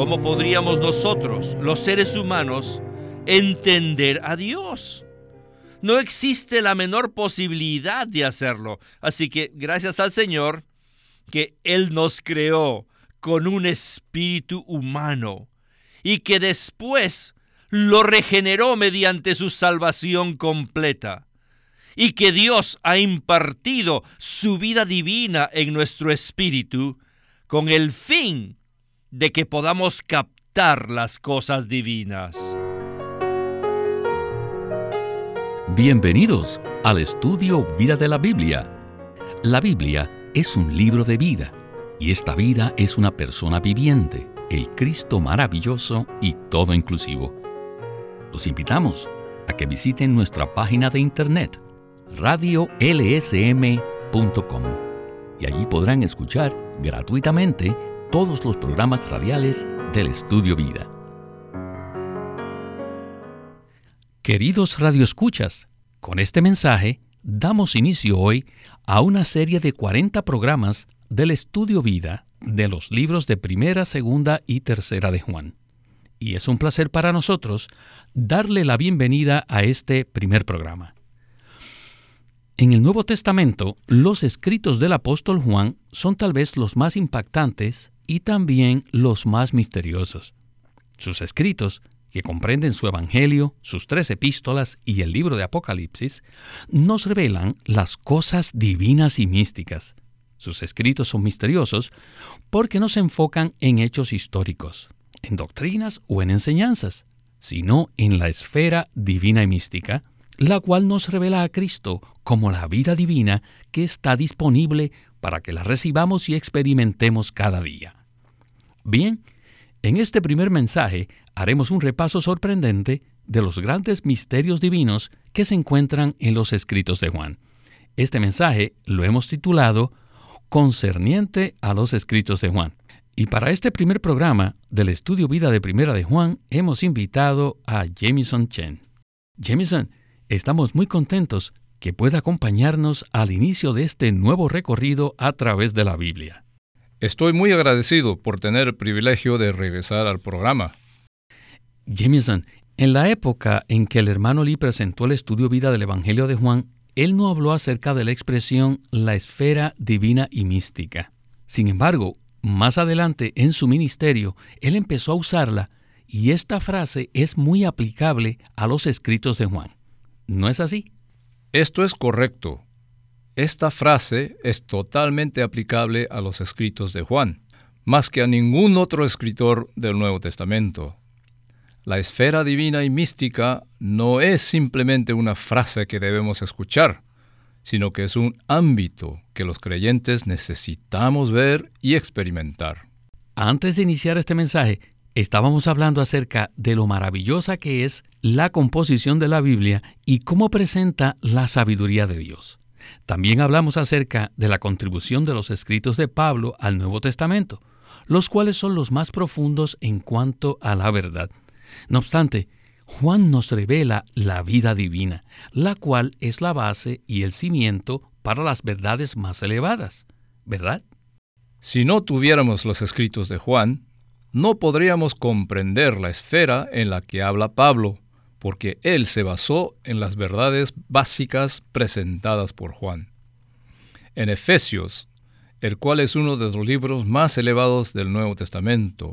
¿cómo podríamos nosotros, los seres humanos, entender a Dios? No existe la menor posibilidad de hacerlo. Así que gracias al Señor que Él nos creó con un espíritu humano y que después lo regeneró mediante su salvación completa y que Dios ha impartido su vida divina en nuestro espíritu con el fin de que podamos captar las cosas divinas. Bienvenidos al estudio Vida de la Biblia. La Biblia es un libro de vida y esta vida es una persona viviente, el Cristo maravilloso y todo inclusivo. Los invitamos a que visiten nuestra página de internet radiolsm.com y allí podrán escuchar gratuitamente todos los programas radiales del Estudio Vida. Queridos radioescuchas, con este mensaje damos inicio hoy a una serie de 40 programas del Estudio Vida de los libros de Primera, Segunda y Tercera de Juan y es un placer para nosotros darle la bienvenida a este primer programa. En el Nuevo Testamento, los escritos del apóstol Juan son tal vez los más impactantes y también los más misteriosos. Sus escritos, que comprenden su Evangelio, sus tres epístolas y el libro de Apocalipsis, nos revelan las cosas divinas y místicas. Sus escritos son misteriosos porque no se enfocan en hechos históricos, en doctrinas o en enseñanzas, sino en la esfera divina y mística, la cual nos revela a Cristo como la vida divina que está disponible para que la recibamos y experimentemos cada día. Bien, en este primer mensaje haremos un repaso sorprendente de los grandes misterios divinos que se encuentran en los escritos de Juan. Este mensaje lo hemos titulado Concerniente a los escritos de Juan. Y para este primer programa del estudio Vida de Primera de Juan, hemos invitado a Jamison Chen. Jamison, estamos muy contentos que pueda acompañarnos al inicio de este nuevo recorrido a través de la Biblia. Estoy muy agradecido por tener el privilegio de regresar al programa. Jamison, en la época en que el hermano Lee presentó el estudio vida del Evangelio de Juan, él no habló acerca de la expresión la esfera divina y mística. Sin embargo, más adelante en su ministerio, él empezó a usarla y esta frase es muy aplicable a los escritos de Juan. ¿No es así? Esto es correcto. Esta frase es totalmente aplicable a los escritos de Juan, más que a ningún otro escritor del Nuevo Testamento. La esfera divina y mística no es simplemente una frase que debemos escuchar, sino que es un ámbito que los creyentes necesitamos ver y experimentar. Antes de iniciar este mensaje, estábamos hablando acerca de lo maravillosa que es la composición de la Biblia y cómo presenta la sabiduría de Dios. También hablamos acerca de la contribución de los escritos de Pablo al Nuevo Testamento, los cuales son los más profundos en cuanto a la verdad. No obstante, Juan nos revela la vida divina, la cual es la base y el cimiento para las verdades más elevadas, ¿verdad? Si no tuviéramos los escritos de Juan, no podríamos comprender la esfera en la que habla Pablo, porque él se basó en las verdades básicas presentadas por Juan. En Efesios, el cual es uno de los libros más elevados del Nuevo Testamento,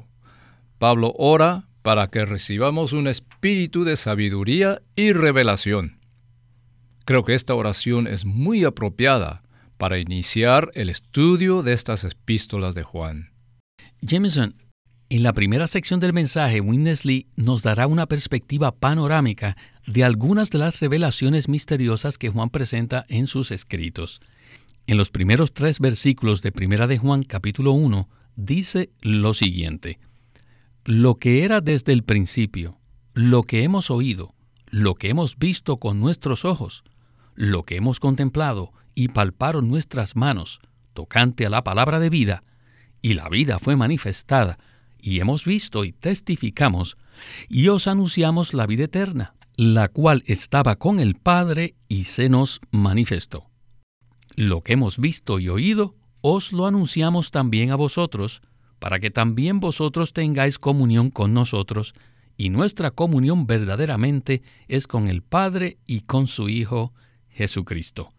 Pablo ora para que recibamos un espíritu de sabiduría y revelación. Creo que esta oración es muy apropiada para iniciar el estudio de estas epístolas de Juan. Jameson, en la primera sección del mensaje, Witness Lee nos dará una perspectiva panorámica de algunas de las revelaciones misteriosas que Juan presenta en sus escritos. En los primeros tres versículos de Primera de Juan capítulo 1 dice lo siguiente lo que era desde el principio, lo que hemos oído, lo que hemos visto con nuestros ojos, lo que hemos contemplado y palparon nuestras manos tocante a la palabra de vida, y la vida fue manifestada, y hemos visto y testificamos, y os anunciamos la vida eterna, la cual estaba con el Padre y se nos manifestó. Lo que hemos visto y oído, os lo anunciamos también a vosotros, para que también vosotros tengáis comunión con nosotros, y nuestra comunión verdaderamente es con el Padre y con su Hijo Jesucristo.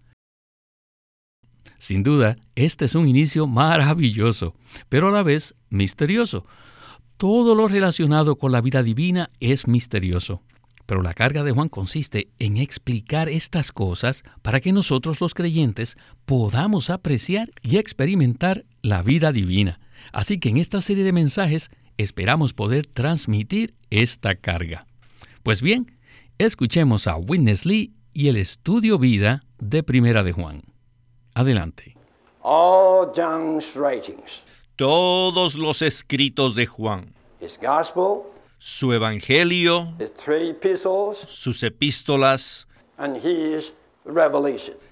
Sin duda, este es un inicio maravilloso, pero a la vez misterioso. Todo lo relacionado con la vida divina es misterioso. Pero la carga de Juan consiste en explicar estas cosas para que nosotros los creyentes podamos apreciar y experimentar la vida divina. Así que en esta serie de mensajes esperamos poder transmitir esta carga. Pues bien, escuchemos a Witness Lee y el estudio vida de Primera de Juan. Adelante. Todos los escritos de Juan, su evangelio, sus epístolas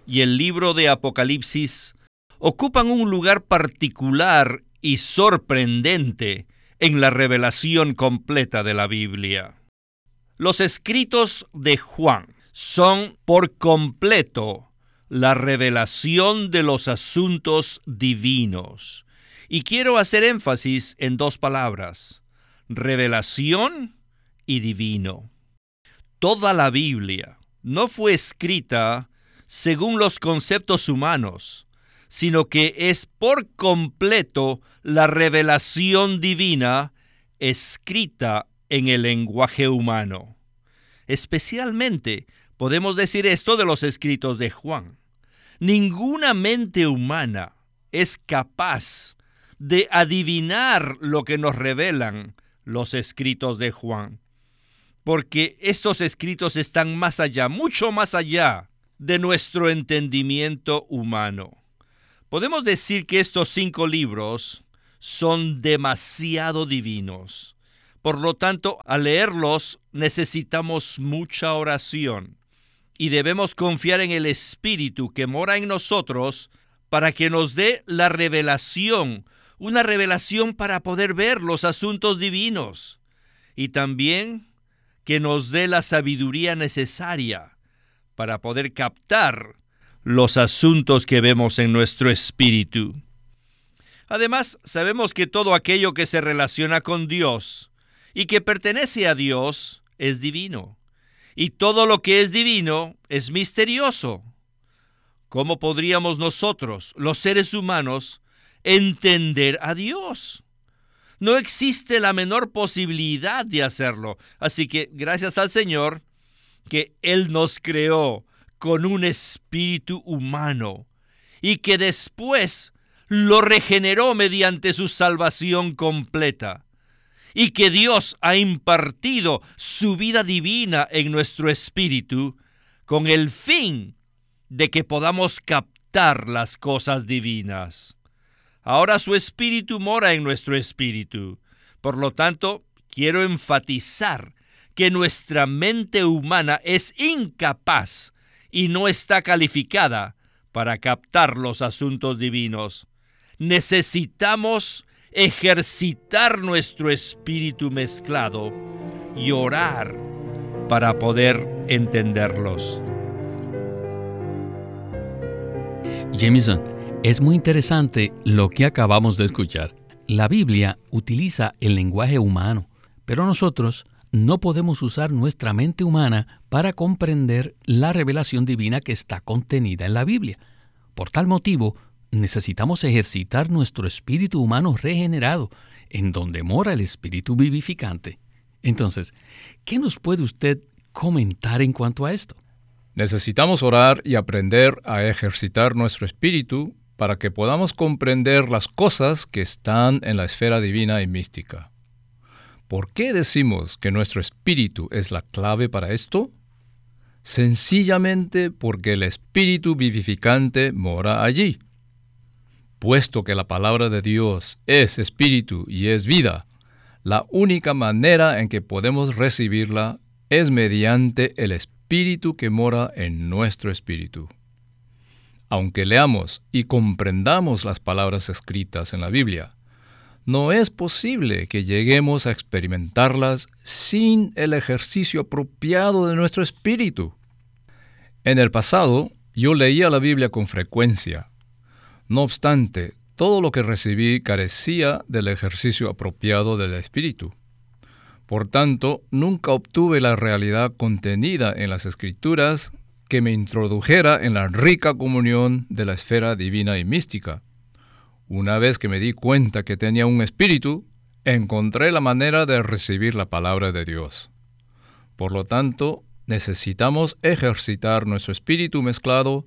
y el libro de Apocalipsis ocupan un lugar particular y sorprendente en la revelación completa de la Biblia. Los escritos de Juan son por completo la revelación de los asuntos divinos. Y quiero hacer énfasis en dos palabras, revelación y divino. Toda la Biblia no fue escrita según los conceptos humanos, sino que es por completo la revelación divina escrita en el lenguaje humano. Especialmente podemos decir esto de los escritos de Juan. Ninguna mente humana es capaz de adivinar lo que nos revelan los escritos de Juan, porque estos escritos están más allá, mucho más allá de nuestro entendimiento humano. Podemos decir que estos cinco libros son demasiado divinos. Por lo tanto, al leerlos necesitamos mucha oración y debemos confiar en el Espíritu que mora en nosotros para que nos dé la revelación una revelación para poder ver los asuntos divinos y también que nos dé la sabiduría necesaria para poder captar los asuntos que vemos en nuestro espíritu. Además, sabemos que todo aquello que se relaciona con Dios y que pertenece a Dios es divino. Y todo lo que es divino es misterioso. ¿Cómo podríamos nosotros, los seres humanos, entender a Dios. No existe la menor posibilidad de hacerlo. Así que gracias al Señor que Él nos creó con un espíritu humano y que después lo regeneró mediante su salvación completa y que Dios ha impartido su vida divina en nuestro espíritu con el fin de que podamos captar las cosas divinas. Ahora su espíritu mora en nuestro espíritu. Por lo tanto, quiero enfatizar que nuestra mente humana es incapaz y no está calificada para captar los asuntos divinos. Necesitamos ejercitar nuestro espíritu mezclado y orar para poder entenderlos. Jameson, es muy interesante lo que acabamos de escuchar. La Biblia utiliza el lenguaje humano, pero nosotros no podemos usar nuestra mente humana para comprender la revelación divina que está contenida en la Biblia. Por tal motivo, necesitamos ejercitar nuestro espíritu humano regenerado, en donde mora el espíritu vivificante. Entonces, ¿qué nos puede usted comentar en cuanto a esto? Necesitamos orar y aprender a ejercitar nuestro espíritu para que podamos comprender las cosas que están en la esfera divina y mística. ¿Por qué decimos que nuestro espíritu es la clave para esto? Sencillamente porque el espíritu vivificante mora allí. Puesto que la palabra de Dios es espíritu y es vida, la única manera en que podemos recibirla es mediante el espíritu que mora en nuestro espíritu. Aunque leamos y comprendamos las palabras escritas en la Biblia, no es posible que lleguemos a experimentarlas sin el ejercicio apropiado de nuestro espíritu. En el pasado, yo leía la Biblia con frecuencia. No obstante, todo lo que recibí carecía del ejercicio apropiado del Espíritu. Por tanto, nunca obtuve la realidad contenida en las Escrituras que me introdujera en la rica comunión de la esfera divina y mística. Una vez que me di cuenta que tenía un espíritu, encontré la manera de recibir la palabra de Dios. Por lo tanto, necesitamos ejercitar nuestro espíritu mezclado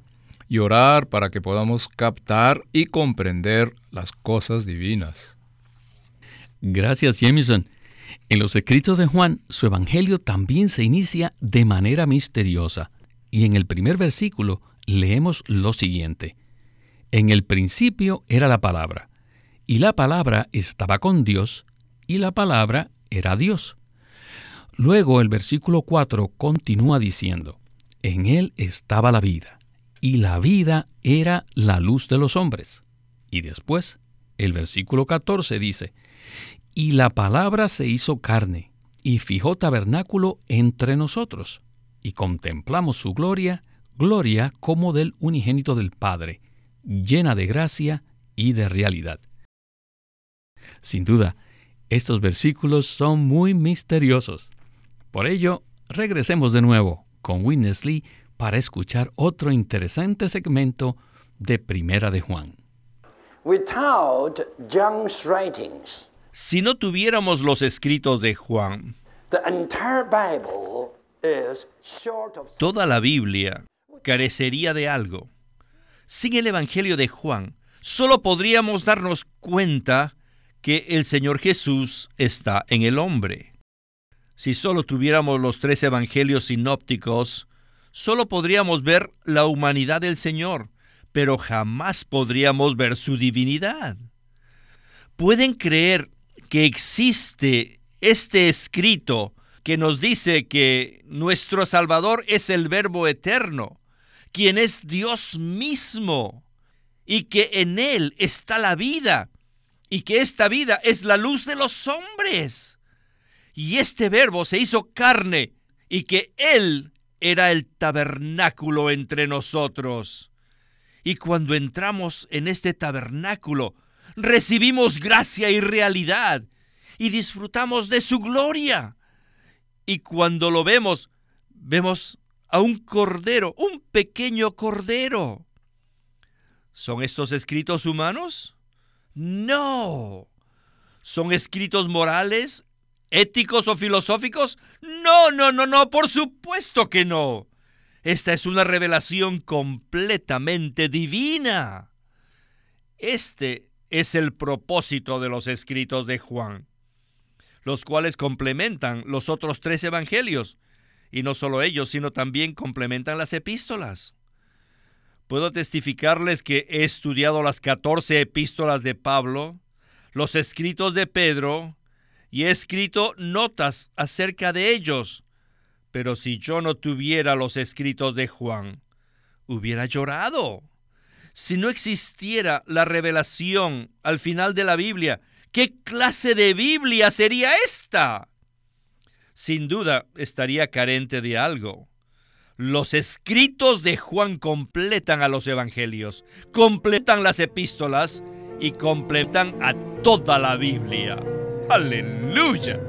y orar para que podamos captar y comprender las cosas divinas. Gracias, Jameson. En los escritos de Juan, su evangelio también se inicia de manera misteriosa. Y en el primer versículo leemos lo siguiente. En el principio era la palabra, y la palabra estaba con Dios, y la palabra era Dios. Luego el versículo 4 continúa diciendo, en él estaba la vida, y la vida era la luz de los hombres. Y después, el versículo 14 dice, y la palabra se hizo carne, y fijó tabernáculo entre nosotros y contemplamos su gloria, gloria como del unigénito del Padre, llena de gracia y de realidad. Sin duda, estos versículos son muy misteriosos. Por ello, regresemos de nuevo con Witness Lee para escuchar otro interesante segmento de Primera de Juan. si no tuviéramos los escritos de Juan, Toda la Biblia carecería de algo. Sin el Evangelio de Juan, solo podríamos darnos cuenta que el Señor Jesús está en el hombre. Si solo tuviéramos los tres Evangelios sinópticos, solo podríamos ver la humanidad del Señor, pero jamás podríamos ver su divinidad. ¿Pueden creer que existe este escrito que nos dice que nuestro Salvador es el Verbo eterno, quien es Dios mismo, y que en Él está la vida, y que esta vida es la luz de los hombres. Y este Verbo se hizo carne, y que Él era el tabernáculo entre nosotros. Y cuando entramos en este tabernáculo, recibimos gracia y realidad, y disfrutamos de su gloria y cuando lo vemos, vemos a un cordero, un pequeño cordero. ¿Son estos escritos humanos? No. ¿Son escritos morales, éticos o filosóficos? No, no, no, no, por supuesto que no. Esta es una revelación completamente divina. Este es el propósito de los escritos de Juan los cuales complementan los otros tres evangelios. Y no solo ellos, sino también complementan las epístolas. Puedo testificarles que he estudiado las 14 epístolas de Pablo, los escritos de Pedro, y he escrito notas acerca de ellos. Pero si yo no tuviera los escritos de Juan, hubiera llorado. Si no existiera la revelación al final de la Biblia, ¿Qué clase de Biblia sería esta? Sin duda estaría carente de algo. Los escritos de Juan completan a los evangelios, completan las epístolas y completan a toda la Biblia. Aleluya.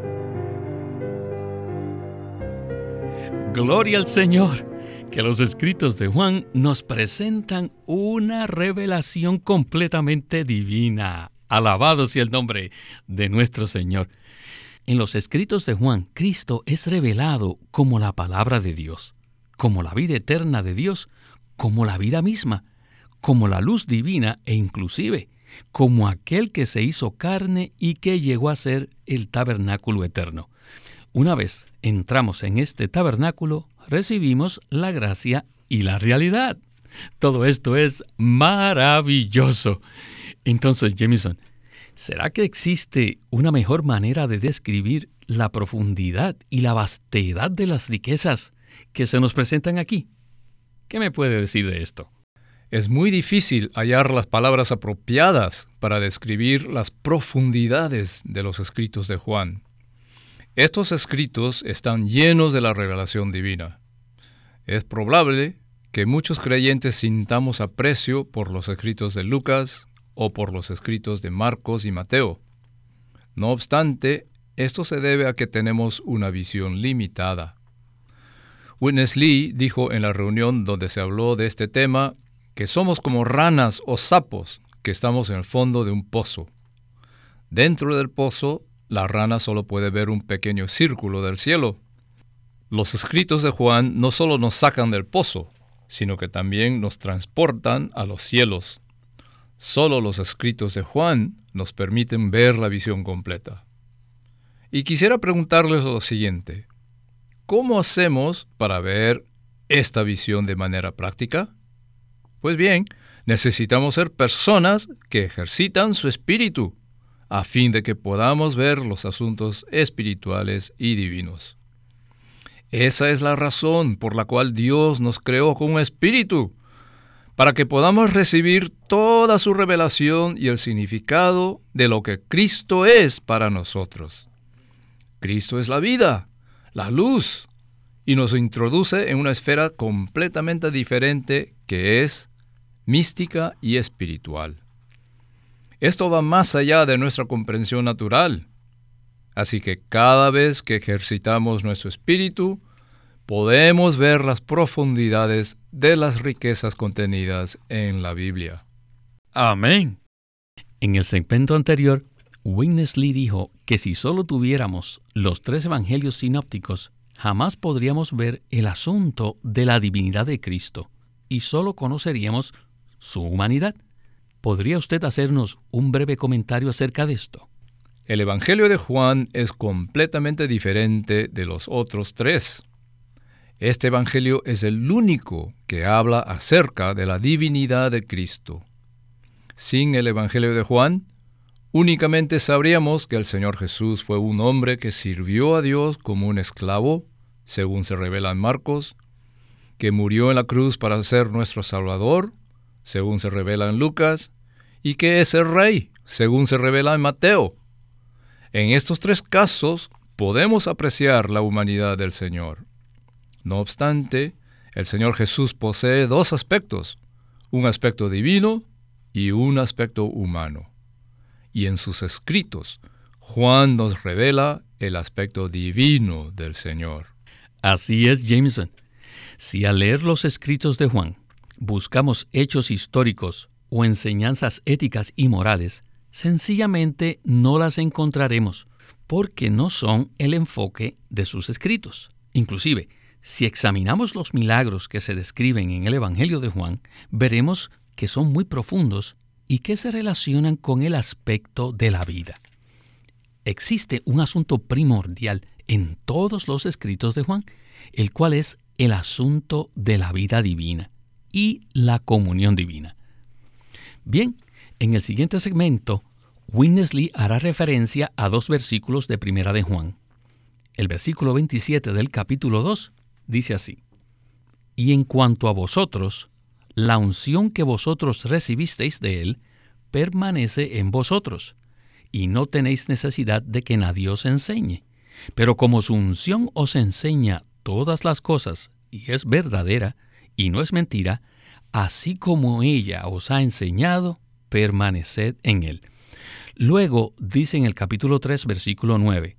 Gloria al Señor, que los escritos de Juan nos presentan una revelación completamente divina. Alabado sea el nombre de nuestro Señor. En los escritos de Juan, Cristo es revelado como la palabra de Dios, como la vida eterna de Dios, como la vida misma, como la luz divina e inclusive como aquel que se hizo carne y que llegó a ser el tabernáculo eterno. Una vez entramos en este tabernáculo, recibimos la gracia y la realidad. Todo esto es maravilloso. Entonces, Jameson, ¿será que existe una mejor manera de describir la profundidad y la vastedad de las riquezas que se nos presentan aquí? ¿Qué me puede decir de esto? Es muy difícil hallar las palabras apropiadas para describir las profundidades de los escritos de Juan. Estos escritos están llenos de la revelación divina. Es probable que muchos creyentes sintamos aprecio por los escritos de Lucas, o por los escritos de Marcos y Mateo. No obstante, esto se debe a que tenemos una visión limitada. Witness Lee dijo en la reunión donde se habló de este tema que somos como ranas o sapos que estamos en el fondo de un pozo. Dentro del pozo, la rana solo puede ver un pequeño círculo del cielo. Los escritos de Juan no solo nos sacan del pozo, sino que también nos transportan a los cielos. Solo los escritos de Juan nos permiten ver la visión completa. Y quisiera preguntarles lo siguiente. ¿Cómo hacemos para ver esta visión de manera práctica? Pues bien, necesitamos ser personas que ejercitan su espíritu, a fin de que podamos ver los asuntos espirituales y divinos. Esa es la razón por la cual Dios nos creó con un espíritu, para que podamos recibir toda su revelación y el significado de lo que Cristo es para nosotros. Cristo es la vida, la luz, y nos introduce en una esfera completamente diferente que es mística y espiritual. Esto va más allá de nuestra comprensión natural Así que cada vez que ejercitamos nuestro espíritu, podemos ver las profundidades de las riquezas contenidas en la Biblia. Amén. En el segmento anterior, Witness Lee dijo que si solo tuviéramos los tres evangelios sinópticos, jamás podríamos ver el asunto de la divinidad de Cristo y solo conoceríamos su humanidad. ¿Podría usted hacernos un breve comentario acerca de esto? El Evangelio de Juan es completamente diferente de los otros tres. Este Evangelio es el único que habla acerca de la divinidad de Cristo. Sin el Evangelio de Juan, únicamente sabríamos que el Señor Jesús fue un hombre que sirvió a Dios como un esclavo, según se revela en Marcos, que murió en la cruz para ser nuestro Salvador, según se revela en Lucas, y que es el Rey, según se revela en Mateo. En estos tres casos podemos apreciar la humanidad del Señor. No obstante, el Señor Jesús posee dos aspectos, un aspecto divino y un aspecto humano. Y en sus escritos, Juan nos revela el aspecto divino del Señor. Así es, Jameson. Si al leer los escritos de Juan buscamos hechos históricos o enseñanzas éticas y morales, sencillamente no las encontraremos porque no son el enfoque de sus escritos. Inclusive, si examinamos los milagros que se describen en el Evangelio de Juan, veremos que son muy profundos y que se relacionan con el aspecto de la vida. Existe un asunto primordial en todos los escritos de Juan, el cual es el asunto de la vida divina y la comunión divina. Bien, en el siguiente segmento, Winnesley hará referencia a dos versículos de Primera de Juan. El versículo 27 del capítulo 2 dice así, Y en cuanto a vosotros, la unción que vosotros recibisteis de Él permanece en vosotros, y no tenéis necesidad de que nadie os enseñe. Pero como su unción os enseña todas las cosas, y es verdadera, y no es mentira, así como ella os ha enseñado, permaneced en él. Luego dice en el capítulo 3, versículo 9,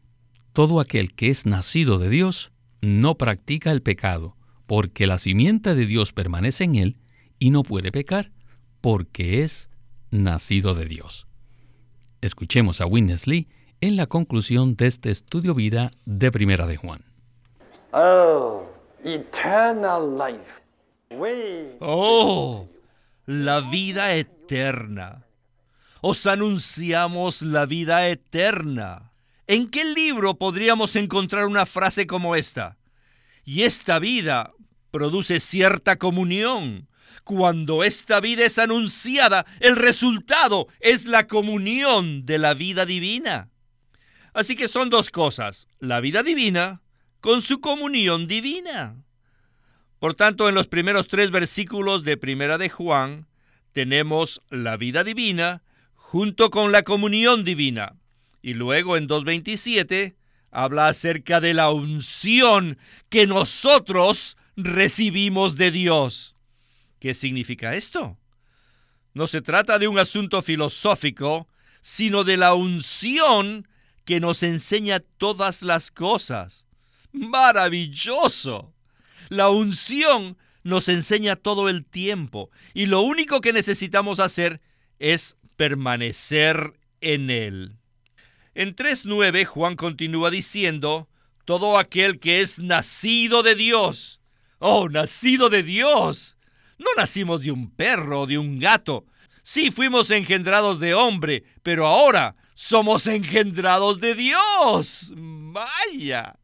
Todo aquel que es nacido de Dios no practica el pecado, porque la simiente de Dios permanece en él y no puede pecar, porque es nacido de Dios. Escuchemos a Witness Lee en la conclusión de este estudio vida de Primera de Juan. Oh, Oh, la vida eterna. Os anunciamos la vida eterna. ¿En qué libro podríamos encontrar una frase como esta? Y esta vida produce cierta comunión. Cuando esta vida es anunciada, el resultado es la comunión de la vida divina. Así que son dos cosas, la vida divina con su comunión divina. Por tanto, en los primeros tres versículos de Primera de Juan, tenemos la vida divina junto con la comunión divina. Y luego en 2.27 habla acerca de la unción que nosotros recibimos de Dios. ¿Qué significa esto? No se trata de un asunto filosófico, sino de la unción que nos enseña todas las cosas. Maravilloso. La unción nos enseña todo el tiempo y lo único que necesitamos hacer es permanecer en él. En 3.9 Juan continúa diciendo, todo aquel que es nacido de Dios. Oh, nacido de Dios. No nacimos de un perro o de un gato. Sí fuimos engendrados de hombre, pero ahora somos engendrados de Dios. Vaya.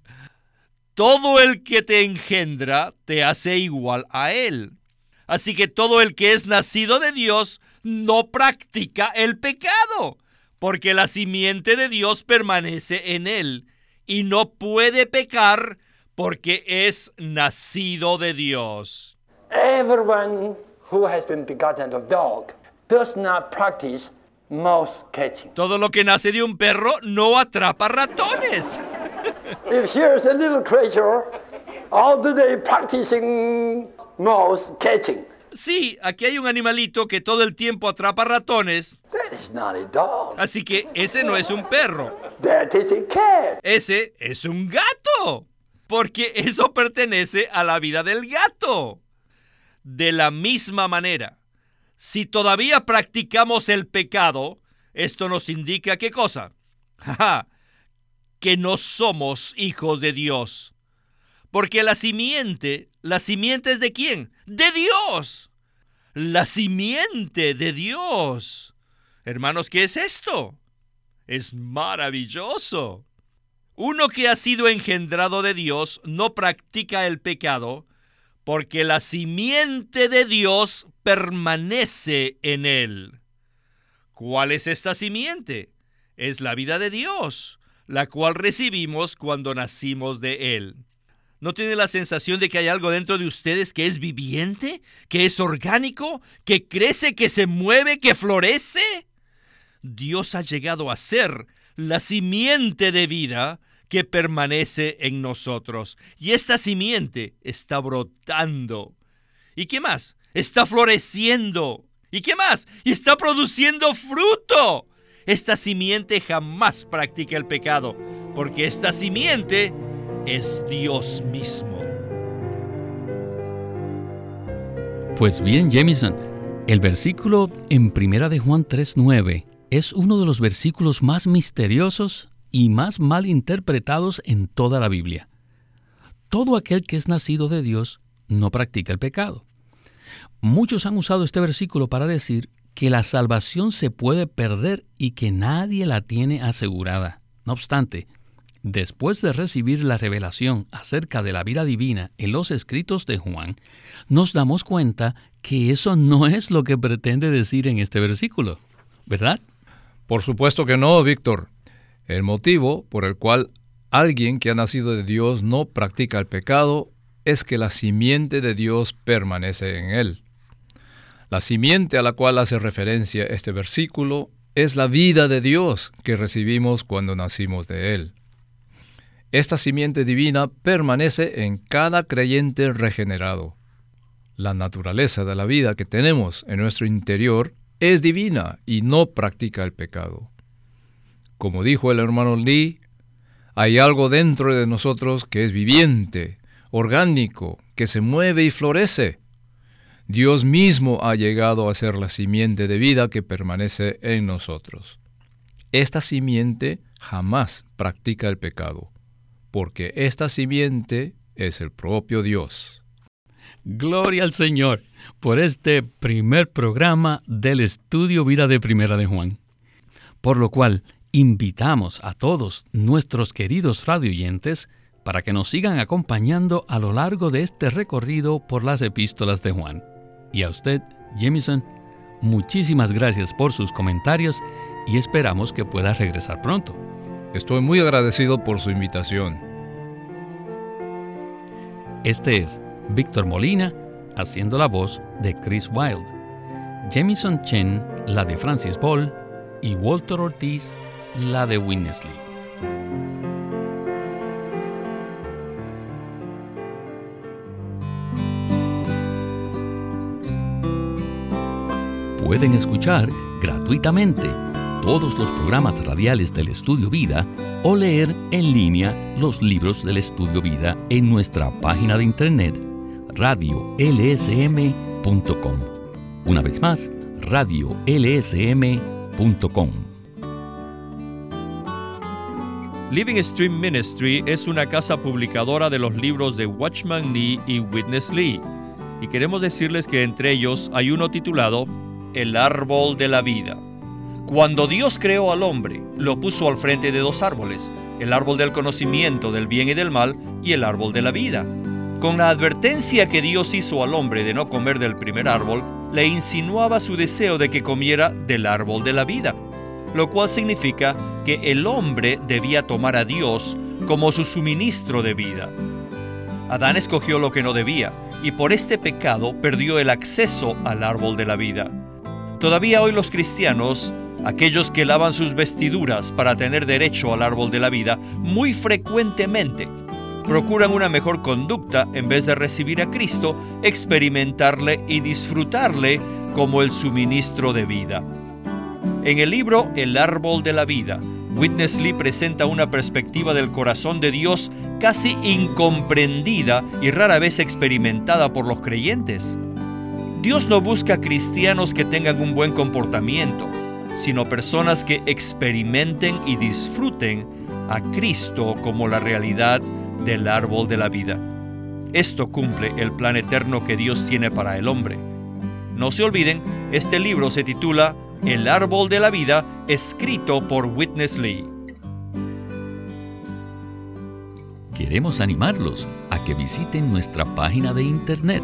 Todo el que te engendra te hace igual a Él. Así que todo el que es nacido de Dios no practica el pecado, porque la simiente de Dios permanece en Él y no puede pecar porque es nacido de Dios. Everyone who has been begotten of dog does not practice mouse catching. Todo lo que nace de un perro no atrapa ratones. If here's a little creature all the day practicing mouse catching, Sí, aquí hay un animalito que todo el tiempo atrapa ratones, that is not a dog. así que ese no es un perro, That is a cat. ese es un gato, porque eso pertenece a la vida del gato. De la misma manera, si todavía practicamos el pecado, esto nos indica qué cosa? Jaja, que no somos hijos de Dios. Porque la simiente, la simiente es de quién? De Dios. La simiente de Dios. Hermanos, ¿qué es esto? Es maravilloso. Uno que ha sido engendrado de Dios no practica el pecado porque la simiente de Dios permanece en él. ¿Cuál es esta simiente? Es la vida de Dios, la cual recibimos cuando nacimos de Él. ¿No tiene la sensación de que hay algo dentro de ustedes que es viviente, que es orgánico, que crece, que se mueve, que florece? Dios ha llegado a ser la simiente de vida que permanece en nosotros. Y esta simiente está brotando. ¿Y qué más? Está floreciendo. ¿Y qué más? Y está produciendo fruto. Esta simiente jamás practica el pecado, porque esta simiente es Dios mismo. Pues bien, Jamison, el versículo en Primera de Juan 3:9 es uno de los versículos más misteriosos y más mal interpretados en toda la Biblia. Todo aquel que es nacido de Dios no practica el pecado. Muchos han usado este versículo para decir que la salvación se puede perder y que nadie la tiene asegurada. No obstante, después de recibir la revelación acerca de la vida divina en los escritos de Juan, nos damos cuenta que eso no es lo que pretende decir en este versículo, ¿verdad? Por supuesto que no, Víctor. El motivo por el cual alguien que ha nacido de Dios no practica el pecado es que la simiente de Dios permanece en él. La simiente a la cual hace referencia este versículo es la vida de Dios que recibimos cuando nacimos de Él. Esta simiente divina permanece en cada creyente regenerado. La naturaleza de la vida que tenemos en nuestro interior es divina y no practica el pecado. Como dijo el hermano Lee, hay algo dentro de nosotros que es viviente, orgánico, que se mueve y florece. Dios mismo ha llegado a ser la simiente de vida que permanece en nosotros. Esta simiente jamás practica el pecado, porque esta simiente es el propio Dios. Gloria al Señor por este primer programa del estudio Vida de Primera de Juan. Por lo cual, invitamos a todos nuestros queridos radioyentes para que nos sigan acompañando a lo largo de este recorrido por las epístolas de Juan. Y a usted, Jamison, muchísimas gracias por sus comentarios y esperamos que pueda regresar pronto. Estoy muy agradecido por su invitación. Este es Víctor Molina haciendo la voz de Chris Wilde, Jamison Chen la de Francis Ball y Walter Ortiz la de Winnesley. Pueden escuchar gratuitamente todos los programas radiales del Estudio Vida o leer en línea los libros del Estudio Vida en nuestra página de internet radiolsm.com. Una vez más, radiolsm.com. Living Stream Ministry es una casa publicadora de los libros de Watchman Nee y Witness Lee. Y queremos decirles que entre ellos hay uno titulado El árbol de la vida. Cuando Dios creó al hombre, lo puso al frente de dos árboles, el árbol del conocimiento del bien y del mal y el árbol de la vida. Con la advertencia que Dios hizo al hombre de no comer del primer árbol, le insinuaba su deseo de que comiera del árbol de la vida, lo cual significa que el hombre debía tomar a Dios como su suministro de vida. Adán escogió lo que no debía y por este pecado perdió el acceso al árbol de la vida. Todavía hoy los cristianos, aquellos que lavan sus vestiduras para tener derecho al árbol de la vida, muy frecuentemente procuran una mejor conducta en vez de recibir a Cristo, experimentarle y disfrutarle como el suministro de vida. En el libro El árbol de la vida, Witness Lee presenta una perspectiva del corazón de Dios casi incomprendida y rara vez experimentada por los creyentes. Dios no busca cristianos que tengan un buen comportamiento, sino personas que experimenten y disfruten a Cristo como la realidad del árbol de la vida. Esto cumple el plan eterno que Dios tiene para el hombre. No se olviden, este libro se titula El árbol de la vida, escrito por Witness Lee. Queremos animarlos a que visiten nuestra página de internet